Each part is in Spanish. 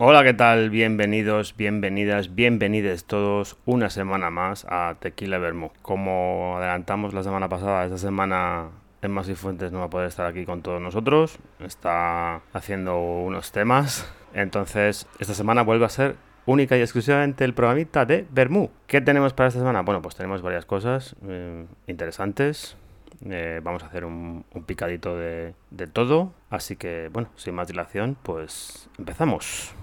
Hola, ¿qué tal? Bienvenidos, bienvenidas, bienvenides todos una semana más a Tequila Vermo. Como adelantamos la semana pasada, esta semana Emma Fuentes no va a poder estar aquí con todos nosotros. Está haciendo unos temas. Entonces, esta semana vuelve a ser única y exclusivamente el programita de Bermú. ¿Qué tenemos para esta semana? Bueno, pues tenemos varias cosas eh, interesantes. Eh, vamos a hacer un, picadito de, de todo. Así que, bueno, sin más dilación, pues empezamos.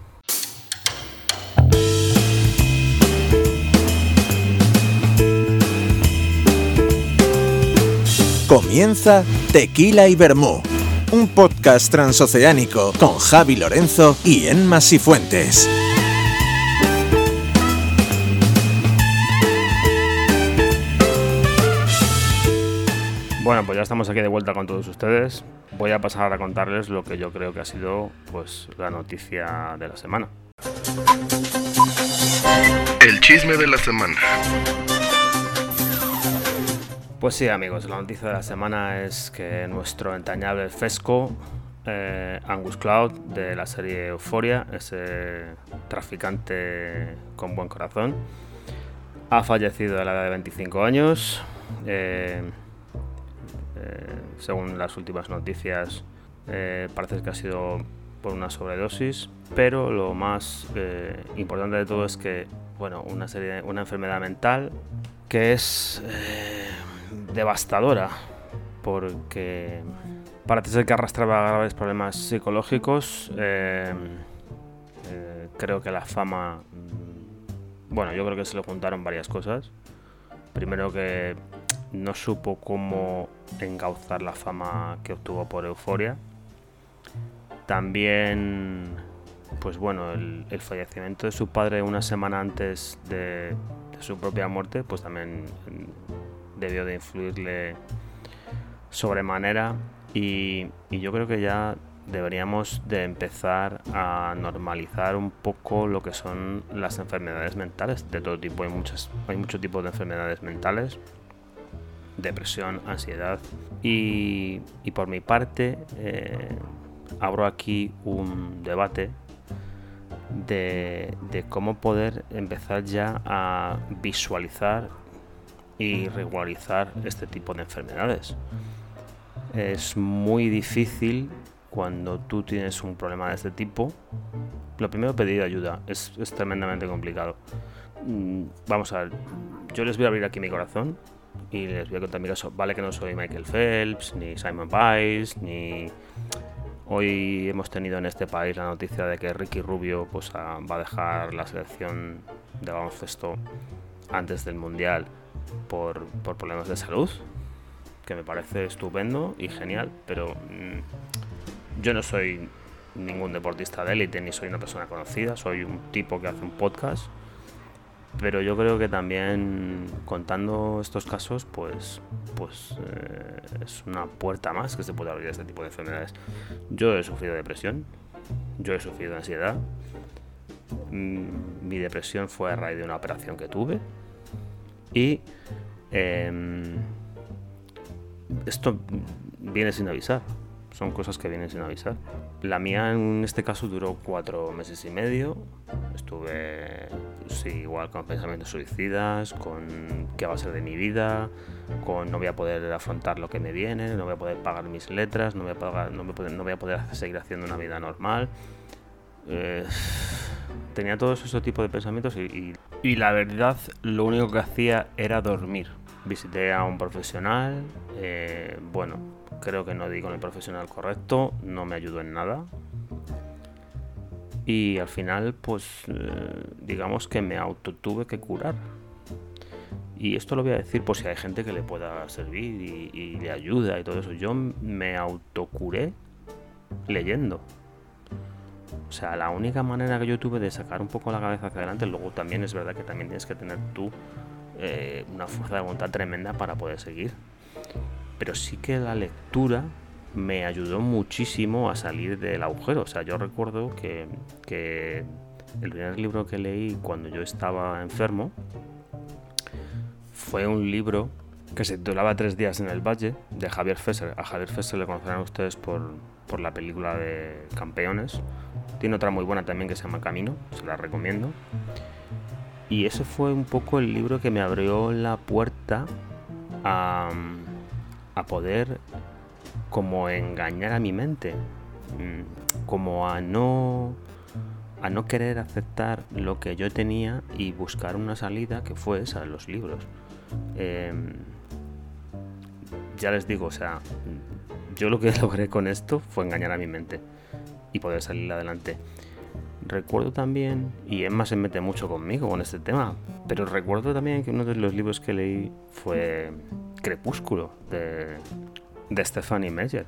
Comienza Tequila y Bermú, un podcast transoceánico con Javi Lorenzo y Enma Sifuentes. Bueno, pues ya estamos aquí de vuelta con todos ustedes. Voy a pasar a contarles lo que yo creo que ha sido pues la noticia de la semana. El chisme de la semana. Pues sí, amigos, la noticia de la semana es que nuestro entrañable Fesco, eh, Angus Cloud, de la serie Euphoria, ese traficante con buen corazón, ha fallecido a la edad de 25 años. Eh, eh, según las últimas noticias, parece que ha sido por una sobredosis, pero lo más importante de todo es que, bueno, una, serie, una enfermedad mental que es devastadora porque parece ser que arrastraba graves problemas psicológicos. Eh, eh, creo que la fama, mm, bueno, yo creo que se le juntaron varias cosas. Primero que no supo cómo encauzar la fama que obtuvo por Euforia. También, pues bueno, el, fallecimiento de su padre una semana antes de su propia muerte, pues también debió de influirle sobremanera y, yo creo que ya deberíamos de empezar a normalizar un poco lo que son las enfermedades mentales de todo tipo. Hay, hay muchos tipos de enfermedades mentales, depresión, ansiedad. Y, y por mi parte, eh, abro aquí un debate de, de cómo poder empezar ya a visualizar y regularizar este tipo de enfermedades. Es muy difícil cuando tú tienes un problema de este tipo. Lo primero, pedir ayuda. Es, tremendamente complicado. Mm, vamos a ver, yo les voy a abrir aquí mi corazón y les voy a contar mi caso. Vale que no soy Michael Phelps, ni Simon Biles, ni... Hoy hemos tenido en este país la noticia de que Ricky Rubio pues, va a dejar la selección de baloncesto antes del Mundial por, problemas de salud, que me parece estupendo y genial, pero mm, yo no soy ningún deportista de élite ni soy una persona conocida, soy un tipo que hace un podcast, pero yo creo que también contando estos casos, pues, pues eh, es una puerta más que se puede abrir a este tipo de enfermedades. Yo he sufrido depresión, yo he sufrido ansiedad, mm, mi depresión fue a raíz de una operación que tuve y em, esto viene sin avisar. Son cosas que vienen sin avisar. La mía en este caso duró cuatro meses y medio. Estuve igual con pensamientos suicidas, con qué va a ser de mi vida, con no voy a poder afrontar lo que me viene, no voy a poder pagar mis letras, no voy a, pagar, no voy a, poder, seguir haciendo una vida normal. Eh, tenía todos esos tipos de pensamientos y, y, la verdad lo único que hacía era dormir. Visité a un profesional, eh, bueno, creo que no di con el profesional correcto, no me ayudó en nada. Y al final, pues, eh, digamos que me auto tuve que curar. Y esto lo voy a decir por si hay gente que le pueda servir y, le ayuda y todo eso. Yo me autocuré leyendo. O sea, la única manera que yo tuve de sacar un poco la cabeza hacia adelante, luego también es verdad que también tienes que tener tú eh, una fuerza de voluntad tremenda para poder seguir. Pero sí que la lectura me ayudó muchísimo a salir del agujero. O sea, yo recuerdo que, el primer libro que leí cuando yo estaba enfermo fue un libro que se titulaba Tres días en el Valle, de Javier Fesser. A Javier Fesser le conocerán ustedes por, por la película de Campeones, tiene otra muy buena también que se llama Camino, se la recomiendo. Y ese fue un poco el libro que me abrió la puerta a, a poder como engañar a mi mente, mm, como a no a no querer aceptar lo que yo tenía y buscar una salida que fue esa, los libros. Em, ya les digo, o sea, yo lo que logré con esto fue engañar a mi mente y poder salir adelante. Recuerdo también, y Emma se mete mucho conmigo con este tema, pero recuerdo también que uno de los libros que leí fue Crepúsculo de, de Stephanie Meyer.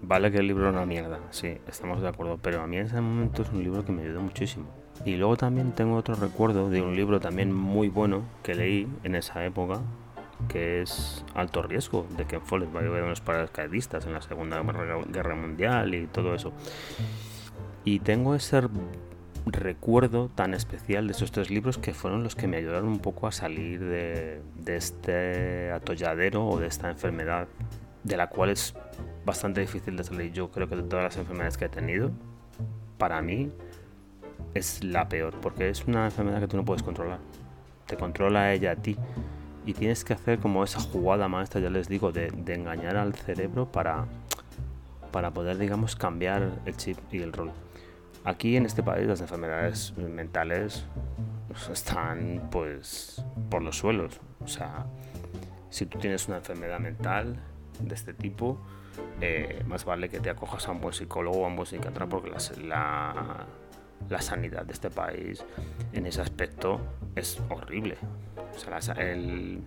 Vale que el libro es una mierda, sí, estamos de acuerdo, pero a mí en ese momento es un libro que me ayudó muchísimo. Y luego también tengo otro recuerdo de un libro también muy bueno que leí en esa época, que es Alto Riesgo, de Ken Follett, de unos paracaidistas en la Segunda Guerra Mundial y todo eso. Y tengo ese recuerdo tan especial de esos tres libros que fueron los que me ayudaron un poco a salir de, de este atolladero o de esta enfermedad de la cual es bastante difícil de salir. Yo creo que de todas las enfermedades que he tenido, para mí es la peor, porque es una enfermedad que tú no puedes controlar. Te controla ella a ti. Y tienes que hacer como esa jugada maestra, ya les digo, de, engañar al cerebro para, para poder, digamos, cambiar el chip y el rol. Aquí en este país las enfermedades mentales están pues por los suelos. O sea, si tú tienes una enfermedad mental de este tipo, eh, más vale que te acojas a un buen psicólogo o a un buen psiquiatra porque la, la, sanidad de este país en ese aspecto es horrible. O sea, el,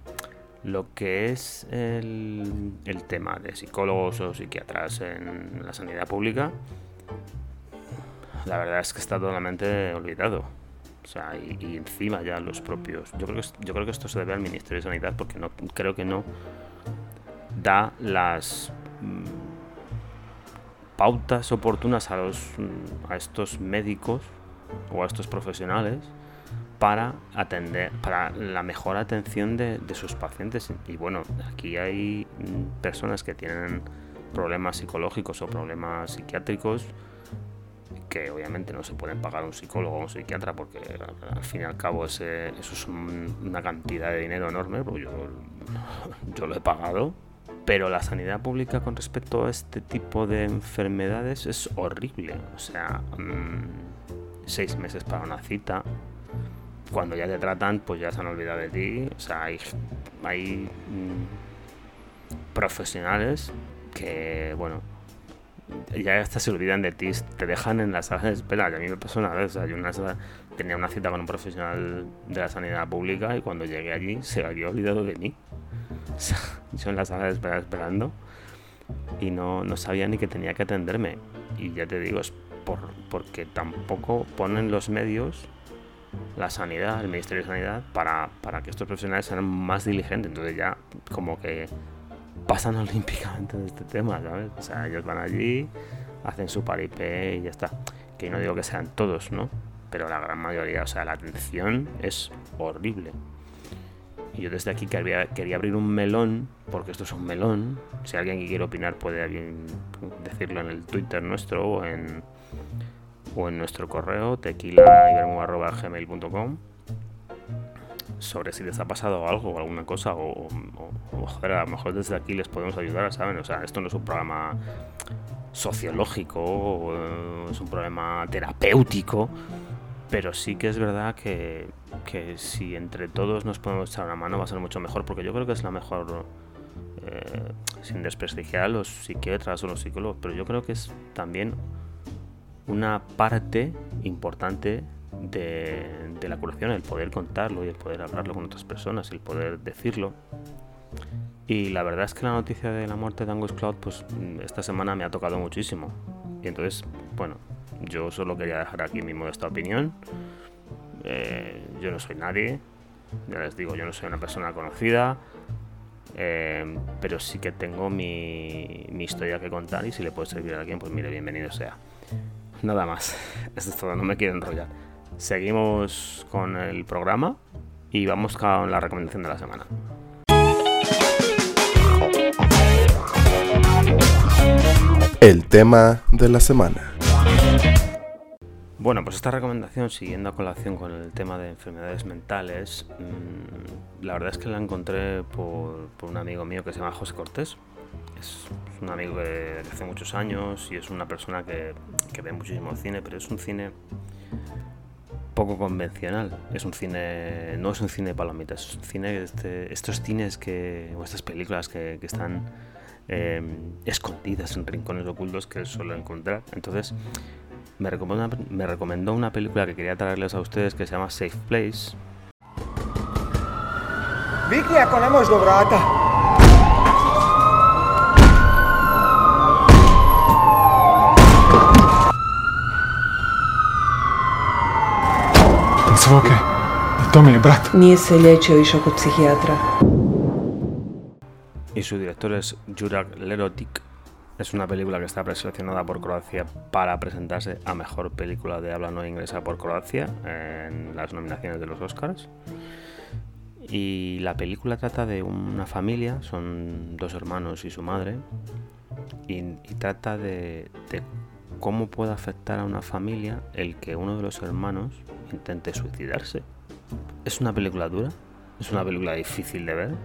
lo que es el, el, tema de psicólogos o psiquiatras en la sanidad pública, la verdad es que está totalmente olvidado. O sea, y, encima ya los propios. Yo creo que yo creo que esto se debe al Ministerio de Sanidad porque no creo que no da las mm, pautas oportunas a, los, mm, a estos médicos o a estos profesionales para atender, para la mejor atención de, sus pacientes. Y bueno, aquí hay mm, personas que tienen problemas psicológicos o problemas psiquiátricos que obviamente no se pueden pagar un psicólogo o un psiquiatra porque al fin y al cabo ese, eso es una cantidad de dinero enorme, porque yo, yo lo he pagado pero la sanidad pública con respecto a este tipo de enfermedades es horrible. O sea, mm, seis meses para una cita. Cuando ya te tratan, pues ya se han olvidado de ti. O sea, hay, hay mm, profesionales que, bueno, ya hasta se olvidan de ti, te dejan en la sala de espera. Y a mí me pasó una vez, o una tenía una cita con un profesional de la sanidad pública y cuando llegué allí se había olvidado de mí. yo en la sala de espera esperando y no, no, sabía ni que tenía que atenderme. Y ya te digo, es por, porque tampoco ponen los medios, la sanidad, el Ministerio de Sanidad, para, para que estos profesionales sean más diligentes. Entonces ya como que pasan olímpicamente de este tema, ¿sabes? O sea, ellos van allí, hacen su paripé y ya está. Que no digo que sean todos, ¿no? Pero la gran mayoría, o sea, la atención es horrible. Y yo desde aquí quería, quería abrir un melón, porque esto es un melón. Si alguien quiere opinar puede decirlo en el Twitter nuestro o en, o en nuestro correo tequilaibermu.gmail.com sobre si les ha pasado algo o alguna cosa o, a lo mejor desde aquí les podemos ayudar, ¿saben? O sea, esto no es un programa sociológico, es un problema terapéutico, pero sí que es verdad que, si entre todos nos podemos echar una mano va a ser mucho mejor, porque yo creo que es la mejor, eh, sin desprestigiar a los psiquiatras o los psicólogos, pero yo creo que es también una parte importante de, la curación, el poder contarlo y el poder hablarlo con otras personas, el poder decirlo. Y la verdad es que la noticia de la muerte de Angus Cloud, pues esta semana me ha tocado muchísimo. Y entonces, bueno, yo solo quería dejar aquí mi modesta opinión. Eh, yo no soy nadie, ya les digo, yo no soy una persona conocida, eh, pero sí que tengo mi, historia que contar y si le puede servir a alguien, pues mire, bienvenido sea. Nada más, esto es todo, no me quiero enrollar. Seguimos con el programa y vamos con la recomendación de la semana. El tema de la semana. Bueno, pues esta recomendación, siguiendo a colación con el tema de enfermedades mentales, mm, la verdad es que la encontré por, un amigo mío que se llama José Cortés. Es, un amigo de hace muchos años y es una persona que, que ve muchísimo cine, pero es un cine poco convencional. Es un cine, no es un cine de palomitas, es un cine, este, estos cines que, o estas películas que, están eh, escondidas en rincones ocultos que suelo encontrar. Entonces, me recomendó, me recomendó una película que quería traerles a ustedes que se llama Safe Place. Sve ok. To mi je brat. Nije se liječio, išao kod psihijatra. Y su director es Juraj Lerotic es una película que está preseleccionada por Croacia para presentarse a mejor película de habla no inglesa por Croacia en las nominaciones de los Oscars. Y la película trata de una familia, son dos hermanos y su madre, y, trata de, de cómo puede afectar a una familia el que uno de los hermanos intente suicidarse. Es una película dura, es una película difícil de ver,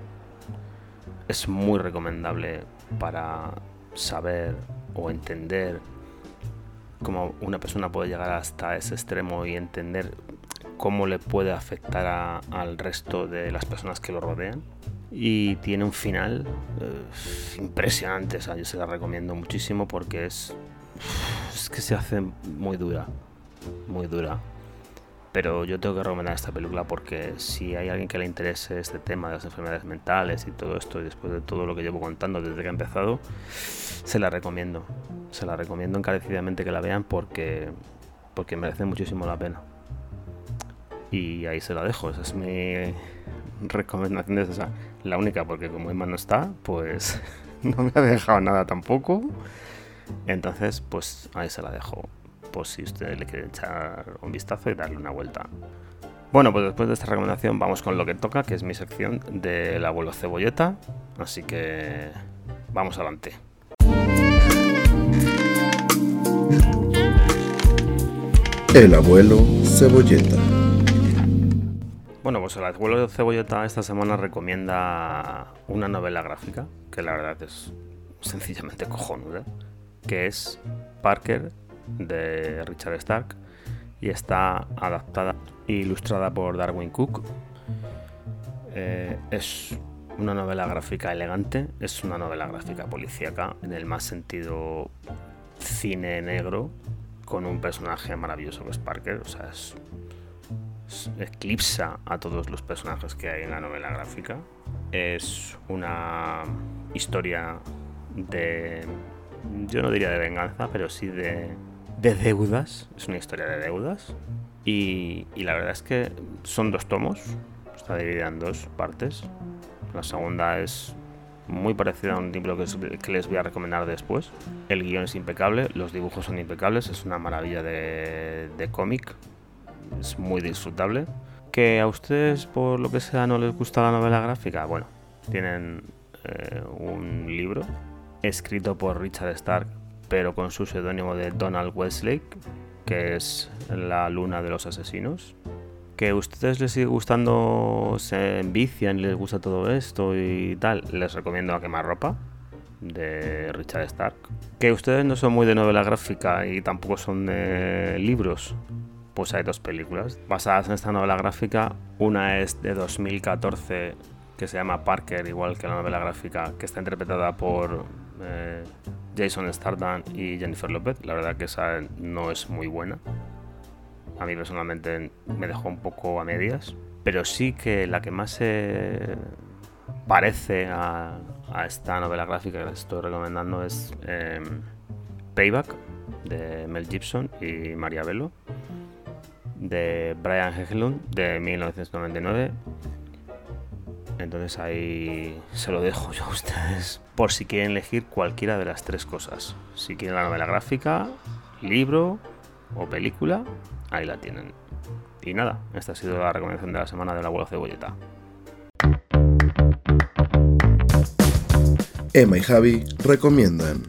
es muy recomendable para saber o entender cómo una persona puede llegar hasta ese extremo y entender cómo le puede afectar al resto de las personas que lo rodean. Y tiene un final eh, impresionante, yo se la recomiendo muchísimo porque es, es que se hace muy dura, muy dura. Pero yo tengo que recomendar esta película porque si hay alguien que le interese este tema de las enfermedades mentales y todo esto, y después de todo lo que llevo contando desde que he empezado, se la recomiendo. Se la recomiendo encarecidamente que la vean porque, porque merece muchísimo la pena. Y ahí se la dejo, esa es mi recomendación. esa. La única, porque como Emma no está, pues no me ha dejado nada tampoco. Entonces, pues ahí se la dejo por si usted le quiere echar un vistazo y darle una vuelta. Bueno, pues después de esta recomendación vamos con lo que toca, que es mi sección del abuelo cebolleta. Así que vamos adelante. El abuelo cebolleta. Bueno, pues el abuelo cebolleta esta semana recomienda una novela gráfica, que la verdad es sencillamente cojonuda, que es Parker de Richard Stark y está adaptada e ilustrada por Darwin Cook. Eh, es una novela gráfica elegante, es una novela gráfica policíaca en el más sentido cine negro con un personaje maravilloso que es Parker, o sea, es, eclipsa a todos los personajes que hay en la novela gráfica. Es una historia de, yo no diría de venganza, pero sí de de deudas, es una historia de deudas. Y, la verdad es que son dos tomos, está dividida en dos partes. La segunda es muy parecida a un libro que, les voy a recomendar después. El guion es impecable, los dibujos son impecables, es una maravilla de, cómic, es muy disfrutable. Que a ustedes, por lo que sea, no les gusta la novela gráfica, bueno, tienen eh, un libro escrito por Richard Stark pero con su seudónimo de Donald Westlake, que es la luna de los asesinos. Que a ustedes les sigue gustando, se envician, les gusta todo esto y tal, les recomiendo a quemar ropa de Richard Stark. Que ustedes no son muy de novela gráfica y tampoco son de libros, pues hay dos películas basadas en esta novela gráfica. Una es de 2014 que se llama Parker, igual que la novela gráfica, que está interpretada por eh, Jason Stardust y Jennifer Lopez. La verdad que esa no es muy buena. A mí personalmente me dejó un poco a medias. Pero sí que la que más se parece a, esta novela gráfica que les estoy recomendando es em, Payback de Mel Gibson y Maria Bello de Brian Hegelund de 1999 entonces ahí se lo dejo yo a ustedes por si quieren elegir cualquiera de las tres cosas. Si quieren la novela gráfica, libro o película, ahí la tienen. Y nada, esta ha sido la recomendación de la semana de la abuelo cebolleta. Emma y Javi recomiendan.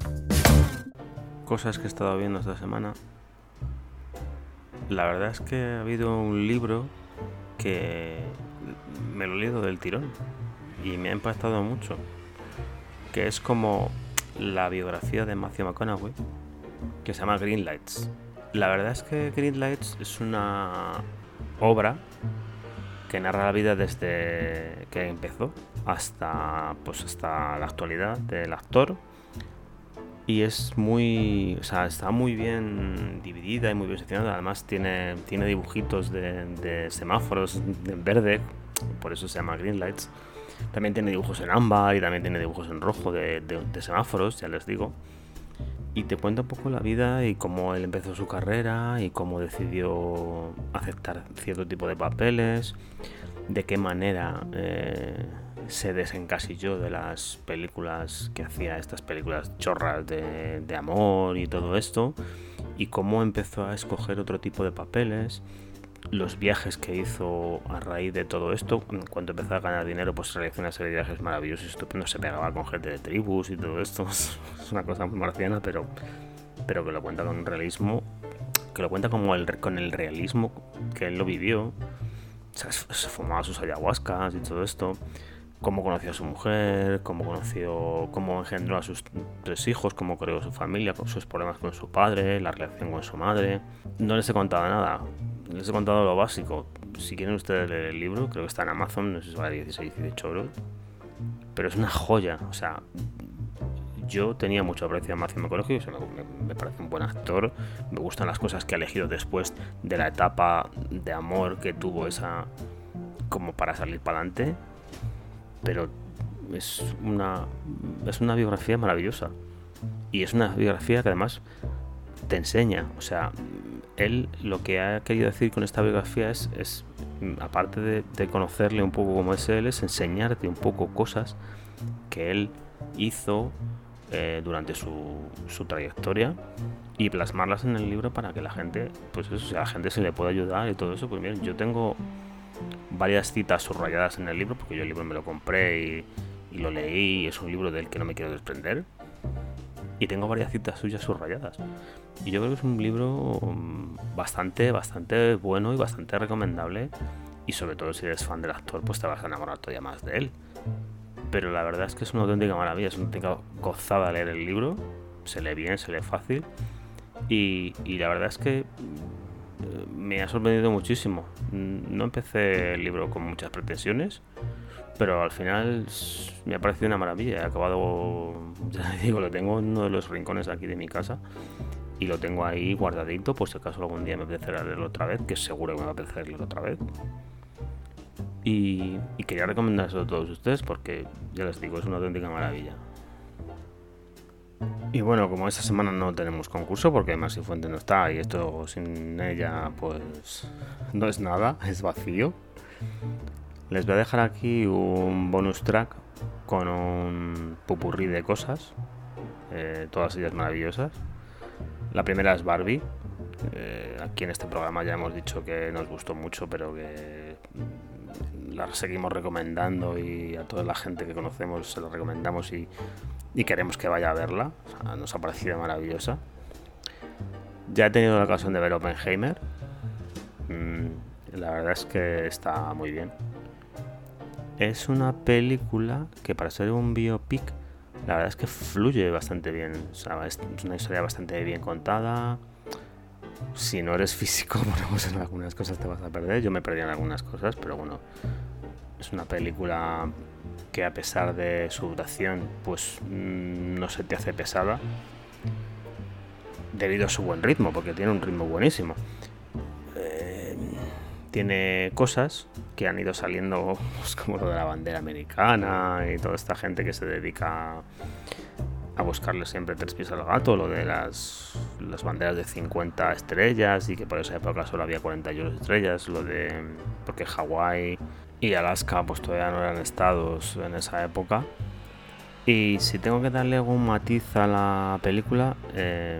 Cosas que he estado viendo esta semana. la verdad es que ha habido un libro que me lo he leído del tirón y me ha impactado mucho, que es como la biografía de Matthew McConaughey, que se llama Green Lights. La verdad es que Green Lights es una obra que narra la vida desde que empezó hasta pues hasta la actualidad del actor y es muy o sea está muy bien dividida y muy bien seccionada además tiene tiene dibujitos de, semáforos en verde por eso se llama green lights. También tiene dibujos en ámbar y también tiene dibujos en rojo de, de semáforos ya les digo. Y te cuenta un poco la vida y cómo él empezó su carrera y cómo decidió aceptar cierto tipo de papeles, de qué manera eh, se desencasilló de las películas que hacía, estas películas chorras de, de amor y todo esto, y cómo empezó a escoger otro tipo de papeles los viajes que hizo a raíz de todo esto, cuando empezó a ganar dinero, pues realizó una serie de viajes maravillosos y estupendos, se pegaba con gente de tribus y todo esto, es una cosa marciana, pero, pero que lo cuenta con realismo, que lo cuenta como el, con el realismo que él lo vivió, se fumaba sus ayahuascas y todo esto, cómo conoció a su mujer, cómo conoció, cómo engendró a sus tres hijos, cómo creó su familia, sus problemas con su padre, la relación con su madre. No les he contado nada, les he contado lo básico. Si quieren ustedes leer el libro, creo que está en Amazon, no sé si vale 16, 18 euros. Pero es una joya, o sea, yo tenía mucho aprecio a Matthew McConaughey, me, parece un buen actor, me gustan las cosas que ha elegido después de la etapa de amor que tuvo esa como para salir para adelante, pero es una es una biografía maravillosa y es una biografía que además te enseña, o sea, él lo que ha querido decir con esta biografía es, aparte de, conocerle un poco como es él, es enseñarte un poco cosas que él hizo eh, durante su, trayectoria y plasmarlas en el libro para que la gente, pues la gente se le pueda ayudar y todo eso. Pues miren, yo tengo varias citas subrayadas en el libro, porque yo el libro me lo compré y, y lo leí, y es un libro del que no me quiero desprender. Y tengo varias citas suyas subrayadas. Y yo creo que es un libro mm, bastante, bastante bueno y bastante recomendable. Y sobre todo si eres fan del actor, pues te vas a enamorar todavía más de él. Pero la verdad es que es una auténtica maravilla, es una auténtica gozada leer el libro. Se lee bien, se lee fácil. Y, y la verdad es que mm, me ha sorprendido muchísimo. Mm, no empecé el libro con muchas pretensiones, pero al final me ha parecido una maravilla. He acabado, ya digo, lo tengo en uno de los rincones aquí de mi casa y lo tengo ahí guardadito por si acaso algún día me apetece leerlo otra vez, que seguro que me va a apetecer leerlo otra vez. Y, quería recomendárselo a todos ustedes porque ya les digo, es una auténtica maravilla. Y bueno, como esta semana no tenemos concurso porque Marcy Fuente no está y esto sin ella pues no es nada, es vacío. Les voy a dejar aquí un bonus track con un pupurrí de cosas, eh, todas ellas maravillosas. La primera es Barbie. Eh, aquí en este programa ya hemos dicho que nos gustó mucho, pero que la seguimos recomendando y a toda la gente que conocemos se la recomendamos y, queremos que vaya a verla. nos ha parecido maravillosa. Ya he tenido la ocasión de ver Oppenheimer. Mm, la verdad es que está muy bien. Es una película que para ser un biopic la verdad es que fluye bastante bien. es una historia bastante bien contada. Si no eres físico, bueno, pues en algunas cosas te vas a perder. Yo me perdí en algunas cosas, pero bueno, es una película que a pesar de su duración, pues mm, no se te hace pesada. Debido a su buen ritmo, porque tiene un ritmo buenísimo. Tiene cosas que han ido saliendo, pues, como lo de la bandera americana y toda esta gente que se dedica a buscarle siempre tres pies al gato, lo de las, las banderas de 50 estrellas y que por esa época solo había 41 estrellas, lo de porque Hawái y Alaska pues todavía no eran estados en esa época. Y si tengo que darle algún matiz a la película, eh,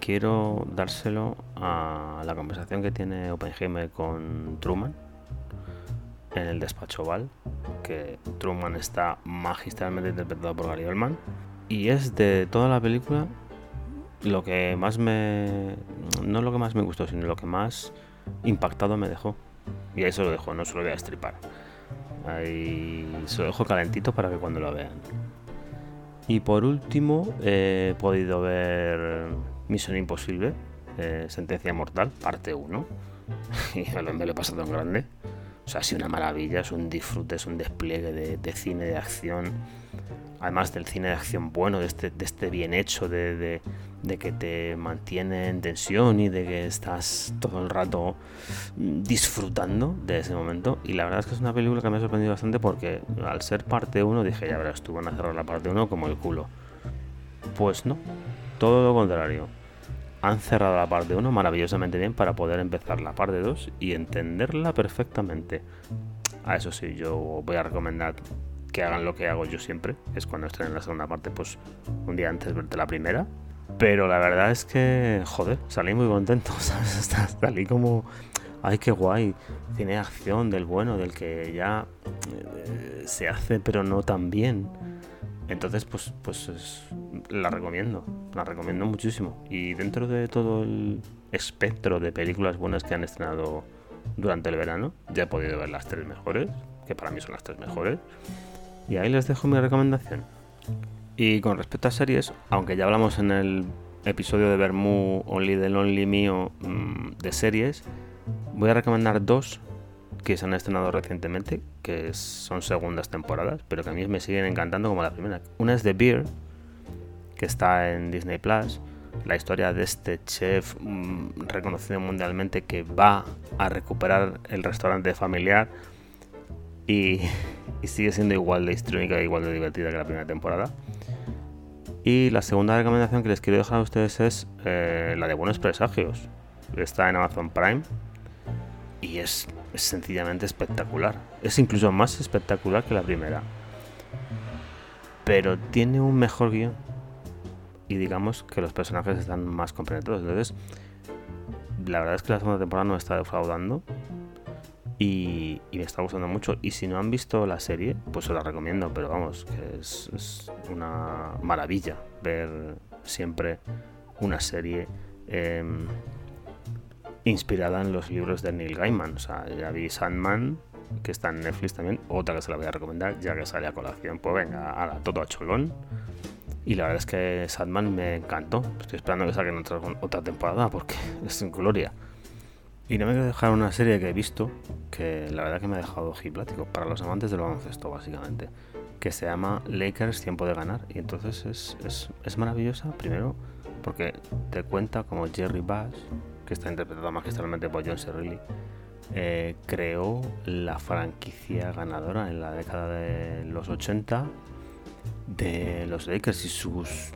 quiero dárselo a la conversación que tiene Oppenheimer con Truman en el despacho Val, que Truman está magistralmente interpretado por Gary Oldman. Y es de toda la película lo que más me... No lo que más me gustó, sino lo que más impactado me dejó. Y ahí se lo dejo, no se lo voy a estripar. Ahí se lo dejo calentito para que cuando lo vean. Y por último, he podido ver Misión Imposible, eh, Sentencia Mortal, parte 1. y me lo, me lo he pasado en grande. O sea, ha sido una maravilla, es un disfrute, es un despliegue de, de cine de acción. Además del cine de acción bueno, de este, de este bien hecho, de, de, de que te mantiene en tensión y de que estás todo el rato mm, disfrutando de ese momento. Y la verdad es que es una película que me ha sorprendido bastante porque al ser parte 1 dije, ya verás, tú van a cerrar la parte 1 como el culo. Pues no, todo lo contrario. Han cerrado la parte 1 maravillosamente bien para poder empezar la parte 2 y entenderla perfectamente. A eso sí, yo voy a recomendar que hagan lo que hago yo siempre, es cuando estrenen la segunda parte, pues un día antes de verte la primera. Pero la verdad es que, joder, salí muy contento, ¿sabes? Salí como, ay, qué guay, cine de acción del bueno, del que ya eh, se hace pero no tan bien. Entonces, pues, pues es- la recomiendo, la recomiendo muchísimo. Y dentro de todo el espectro de películas buenas que han estrenado durante el verano, ya he podido ver las tres mejores, que para mí son las tres mejores. Y ahí les dejo mi recomendación. Y con respecto a series, aunque ya hablamos en el episodio de Bermú Only the Lonely mío mm, de series, voy a recomendar dos que se han estrenado recientemente, que son segundas temporadas, pero que a mí me siguen encantando como la primera. Una es The Beer, que está en Disney Plus. La historia de este chef mm, reconocido mundialmente que va a recuperar el restaurante familiar y, sigue siendo igual de histriónica e igual de divertida que la primera temporada. Y la segunda recomendación que les quiero dejar a ustedes es eh, la de Buenos Presagios. Está en Amazon Prime y es, es sencillamente espectacular. Es incluso más espectacular que la primera. Pero tiene un mejor guion. Y digamos que los personajes están más compenetrados. Entonces, la verdad es que la segunda temporada no está defraudando. Y, me está gustando mucho. Y si no han visto la serie, pues os la recomiendo. Pero vamos, que es, es una maravilla ver siempre una serie em, inspirada en los libros de Neil Gaiman. O sea, ya vi Sandman, que está en Netflix también. Otra que se la voy a recomendar, ya que sale a colación. Pues venga, ala, todo a cholón. Y la verdad es que Sandman me encantó. Estoy esperando que saquen otra, otra temporada porque es en gloria. Y no me quiero dejar una serie que he visto que la verdad que me ha dejado ojiplático para los amantes del baloncesto, básicamente. Que se llama Lakers Tiempo de Ganar. Y entonces es, es, es maravillosa, primero, porque te cuenta como Jerry Bass, que está interpretado magistralmente por John Cerrilli, eh, creó la franquicia ganadora en la década de los 80 de los Lakers y sus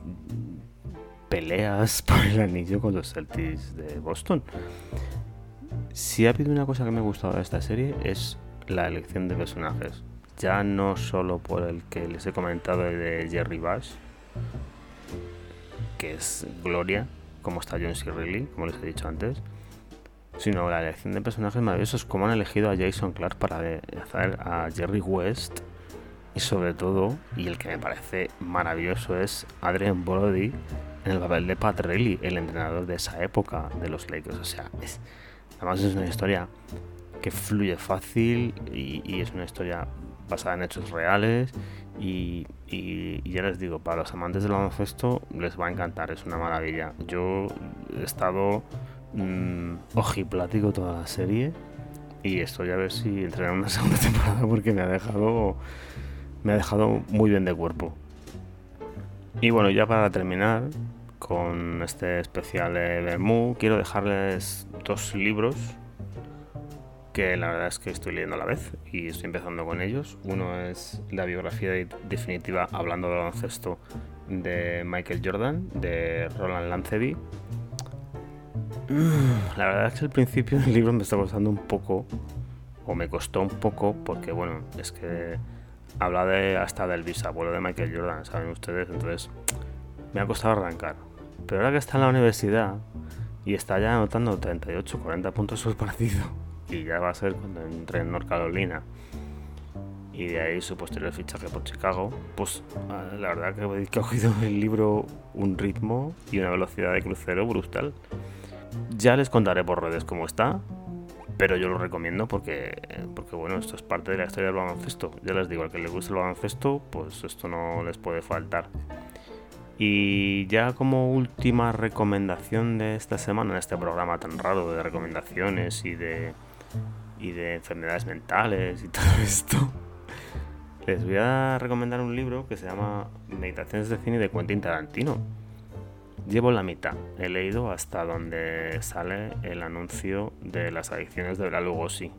peleas por el anillo con los Celtics de Boston. Si ha habido una cosa que me ha gustado de esta serie es la elección de personajes. Ya no solo por el que les he comentado de Jerry Bass, que es Gloria, como está John C. Reilly, como les he dicho antes, sino la elección de personajes maravillosos, como han elegido a Jason Clark para hacer a Jerry West, y sobre todo, y el que me parece maravilloso es Adrian Brody en el papel de Pat Riley, el entrenador de esa época de los Lakers. O sea, además es una historia que fluye fácil y es una historia basada en hechos reales. Y, ya les digo, para los amantes del baloncesto les va a encantar, es una maravilla. Yo he estado mm, ojiplático toda la serie y estoy a ver si entraré en una segunda temporada porque me ha dejado me ha dejado muy bien de cuerpo. Y bueno, ya para terminar con este especial de Bermú, quiero dejarles dos libros que la verdad es que estoy leyendo a la vez y estoy empezando con ellos. Uno es la biografía de- definitiva hablando de baloncesto de Michael Jordan, de Roland Lanceby. La verdad es que al principio el libro me está costando un poco, o me costó un poco, porque bueno, es que habla de hasta del bisabuelo de Michael Jordan, saben ustedes, entonces me ha costado arrancar. Pero ahora que está en la universidad y está ya anotando 38, 40 puntos por partido, y ya va a ser cuando entre en North Carolina, y de ahí su posterior fichaje por Chicago, pues ah, la verdad que he cogido el libro un ritmo y una velocidad de crucero brutal. Ya les contaré por redes cómo está, pero yo lo recomiendo porque, porque bueno, esto es parte de la historia del baloncesto. Ya les digo, al que le guste el baloncesto, pues esto no les puede faltar. Y ya como última recomendación de esta semana, en este programa tan raro de recomendaciones y de, y de enfermedades mentales y todo esto, les voy a recomendar un libro que se llama Meditaciones de cine de Quentin Tarantino. Llevo la mitad, he leído hasta donde sale el anuncio de las adicciones de Bela Lugosi.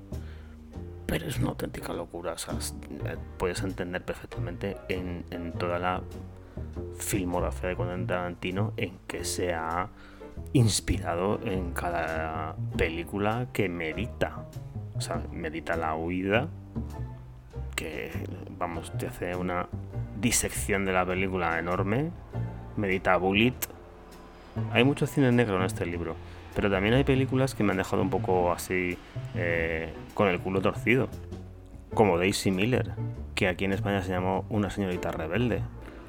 Pero es una auténtica locura, o sea, eh, puedes entender perfectamente en, en toda la filmografía de Quentin Tarantino en que se ha inspirado en cada película que medita. O sea, medita la huida, que vamos, te hace una disección de la película enorme. Medita Bullet. Hay mucho cine negro en este libro, pero también hay películas que me han dejado un poco así eh, con el culo torcido. Como Daisy Miller, que aquí en España se llamó Una señorita rebelde.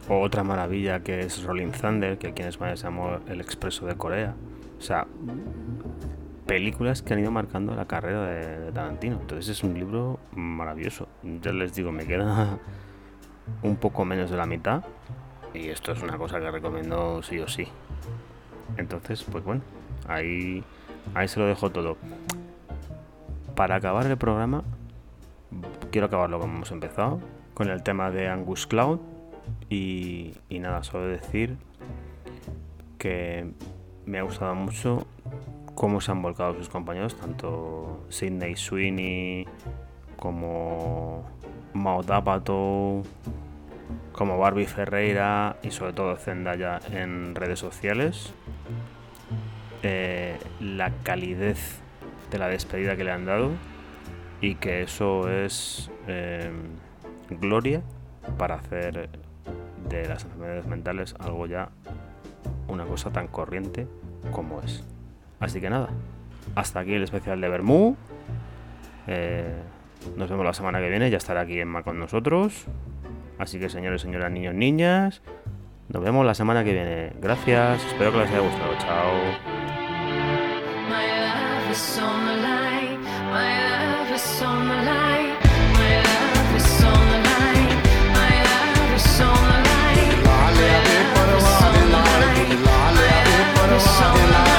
Otra maravilla que es Rolling Thunder, que aquí en España se llamó El Expreso de Corea. O sea, películas que han ido marcando la carrera de, Tarantino. Entonces es un libro maravilloso. Ya les digo, me queda un poco menos de la mitad. Y esto es una cosa que recomiendo sí o sí. Entonces, pues bueno, ahí, ahí se lo dejo todo. Para acabar el programa, quiero acabarlo como hemos empezado, con el tema de Angus Cloud y, nada, solo decir que me ha gustado mucho cómo se han volcado sus compañeros, tanto Sidney Sweeney como Mao Dapato, como Barbie Ferreira y sobre todo Zendaya en redes sociales. Eh, la calidez de la despedida que le han dado y que eso es eh, gloria para hacer de las enfermedades mentales algo ya, una cosa tan corriente como es. Así que nada, hasta aquí el especial de Bermú. Eh, nos vemos la semana que viene, ya estará aquí Emma con nosotros. Así que señores, señoras, niños, niñas, nos vemos la semana que viene. Gracias, espero que les haya gustado. Chao. 少来。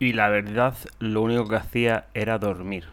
Y la verdad, lo único que hacía era dormir.